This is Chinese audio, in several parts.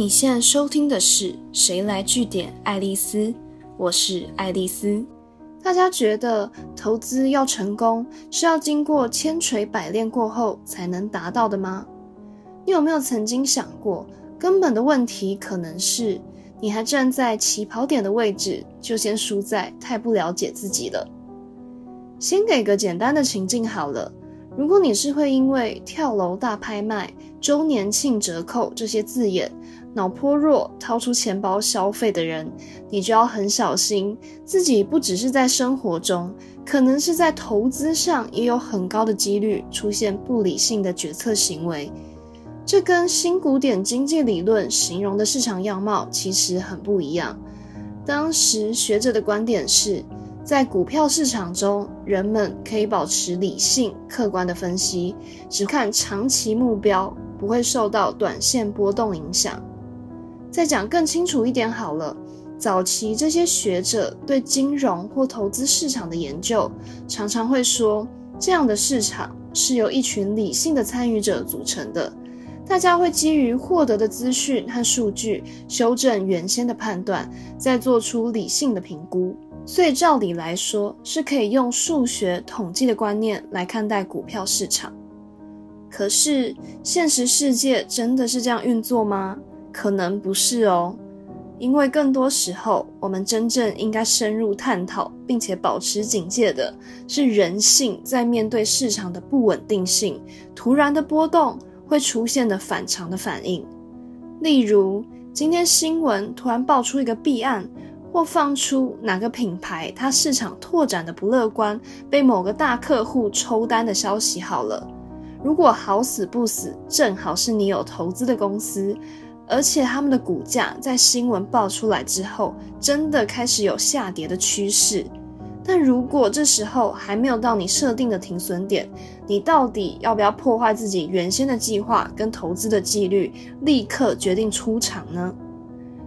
你现在收听的是《谁来据点》爱丽丝，我是爱丽丝。大家觉得投资要成功是要经过千锤百炼过后才能达到的吗？你有没有曾经想过，根本的问题可能是你还站在起跑点的位置，就先输在太不了解自己了？先给个简单的情境好了。如果你是会因为跳楼大拍卖、周年庆折扣这些字眼脑颇弱掏出钱包消费的人，你就要很小心，自己不只是在生活中，可能是在投资上也有很高的几率出现不理性的决策行为。这跟新古典经济理论形容的市场样貌其实很不一样。当时学者的观点是。在股票市场中，人们可以保持理性、客观的分析，只看长期目标，不会受到短线波动影响。再讲更清楚一点好了，早期这些学者对金融或投资市场的研究，常常会说，这样的市场是由一群理性的参与者组成的，大家会基于获得的资讯和数据，修正原先的判断，再做出理性的评估。所以，照理来说，是可以用数学统计的观念来看待股票市场。可是，现实世界真的是这样运作吗？可能不是哦。因为更多时候，我们真正应该深入探讨，并且保持警戒的是人性在面对市场的不稳定性、突然的波动会出现的反常的反应。例如，今天新闻突然爆出一个弊案。或放出哪个品牌它市场拓展的不乐观，被某个大客户抽单的消息好了。如果好死不死正好是你有投资的公司，而且他们的股价在新闻爆出来之后真的开始有下跌的趋势，但如果这时候还没有到你设定的停损点，你到底要不要破坏自己原先的计划跟投资的纪律，立刻决定出场呢？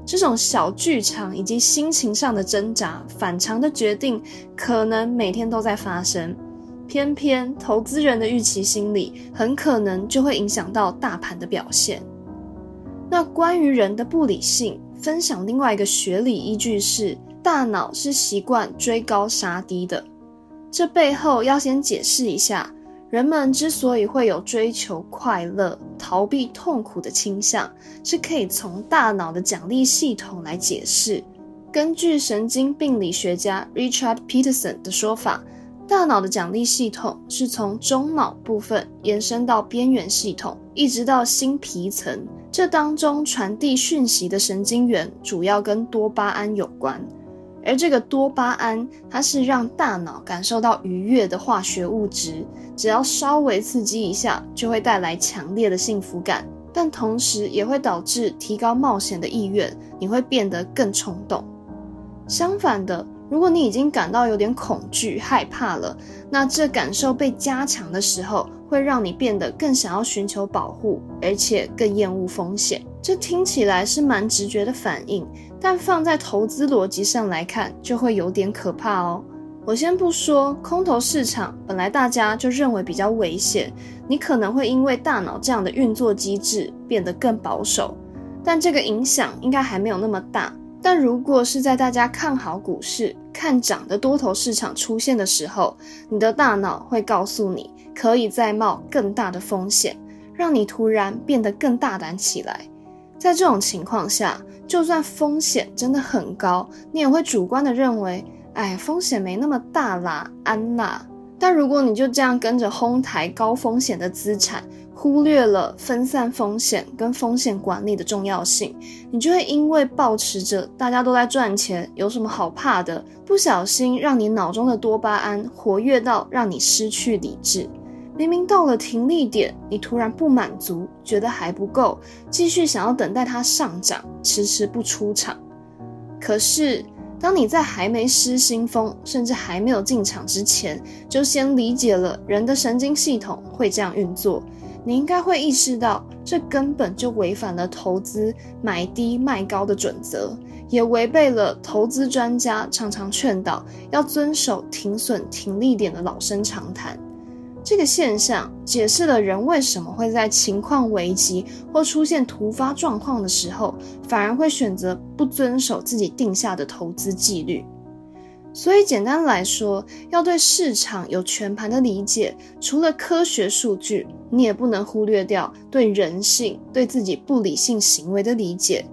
这种小剧场以及心情上的挣扎、反常的决定，可能每天都在发生。偏偏投资人的预期心理，很可能就会影响到大盘的表现。那关于人的不理性，分享另外一个学理依据是：大脑是习惯追高杀低的。这背后要先解释一下。人们之所以会有追求快乐、逃避痛苦的倾向，是可以从大脑的奖励系统来解释。根据神经病理学家 Richard Peterson 的说法，大脑的奖励系统是从中脑部分延伸到边缘系统，一直到新皮层。这当中传递讯息的神经元主要跟多巴胺有关。而这个多巴胺，它是让大脑感受到愉悦的化学物质，只要稍微刺激一下，就会带来强烈的幸福感，但同时也会导致提高冒险的意愿，你会变得更冲动。相反的，如果你已经感到有点恐惧、害怕了，那这感受被加强的时候，会让你变得更想要寻求保护，而且更厌恶风险。这听起来是蛮直觉的反应。但放在投资逻辑上来看，就会有点可怕哦。我先不说空头市场，本来大家就认为比较危险，你可能会因为大脑这样的运作机制变得更保守，但这个影响应该还没有那么大。但如果是在大家看好股市、看涨的多头市场出现的时候，你的大脑会告诉你，可以再冒更大的风险，让你突然变得更大胆起来。在这种情况下，就算风险真的很高，你也会主观的认为，哎，风险没那么大啦，安娜。但如果你就这样跟着哄抬高风险的资产，忽略了分散风险跟风险管理的重要性，你就会因为保持着大家都在赚钱，有什么好怕的，不小心让你脑中的多巴胺活跃到让你失去理智。明明到了停利点，你突然不满足，觉得还不够，继续想要等待它上涨，迟迟不出场。可是，当你在还没失心疯，甚至还没有进场之前，就先理解了人的神经系统会这样运作，你应该会意识到，这根本就违反了投资买低卖高的准则，也违背了投资专家常常劝导要遵守停损停利点的老生常谈。这个现象解释了人为什么会在情况危急或出现突发状况的时候，反而会选择不遵守自己定下的投资纪律。所以，简单来说，要对市场有全盘的理解，除了科学数据，你也不能忽略掉对人性、对自己不理性行为的理解。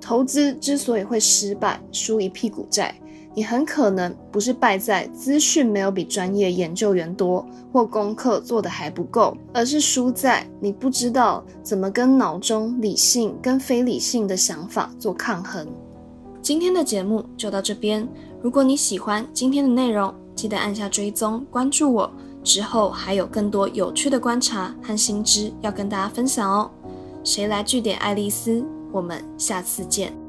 投资之所以会失败，输一屁股债，你很可能不是败在资讯没有比专业研究员多，或功课做得还不够，而是输在你不知道怎么跟脑中理性跟非理性的想法做抗衡。今天的节目就到这边。如果你喜欢今天的内容，记得按下追踪关注我。之后还有更多有趣的观察和新知要跟大家分享哦。谁来据点爱丽丝？我们下次见。